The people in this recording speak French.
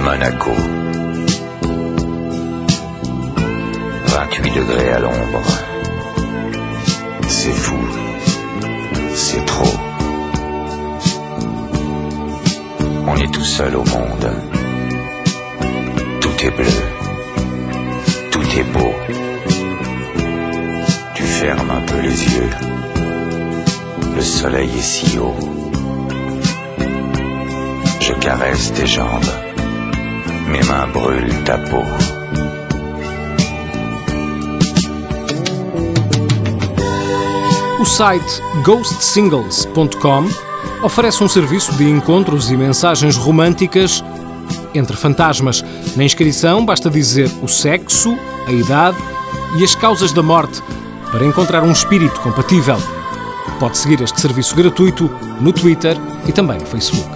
Monaco. 28 degrés à l'ombre. C'est fou. C'est trop. On est tout seul au monde. Tout est bleu. Tout est beau. Tu fermes un peu les yeux. Le soleil est si haut. Je caresse tes jambes. Mes mains brûlent ta peau. O site ghostsingles.com oferece um serviço de encontros e mensagens românticas entre fantasmas. Na inscrição basta dizer o sexo, a idade e as causas da morte para encontrar um espírito compatível. Pode seguir este serviço gratuito no Twitter e também no Facebook.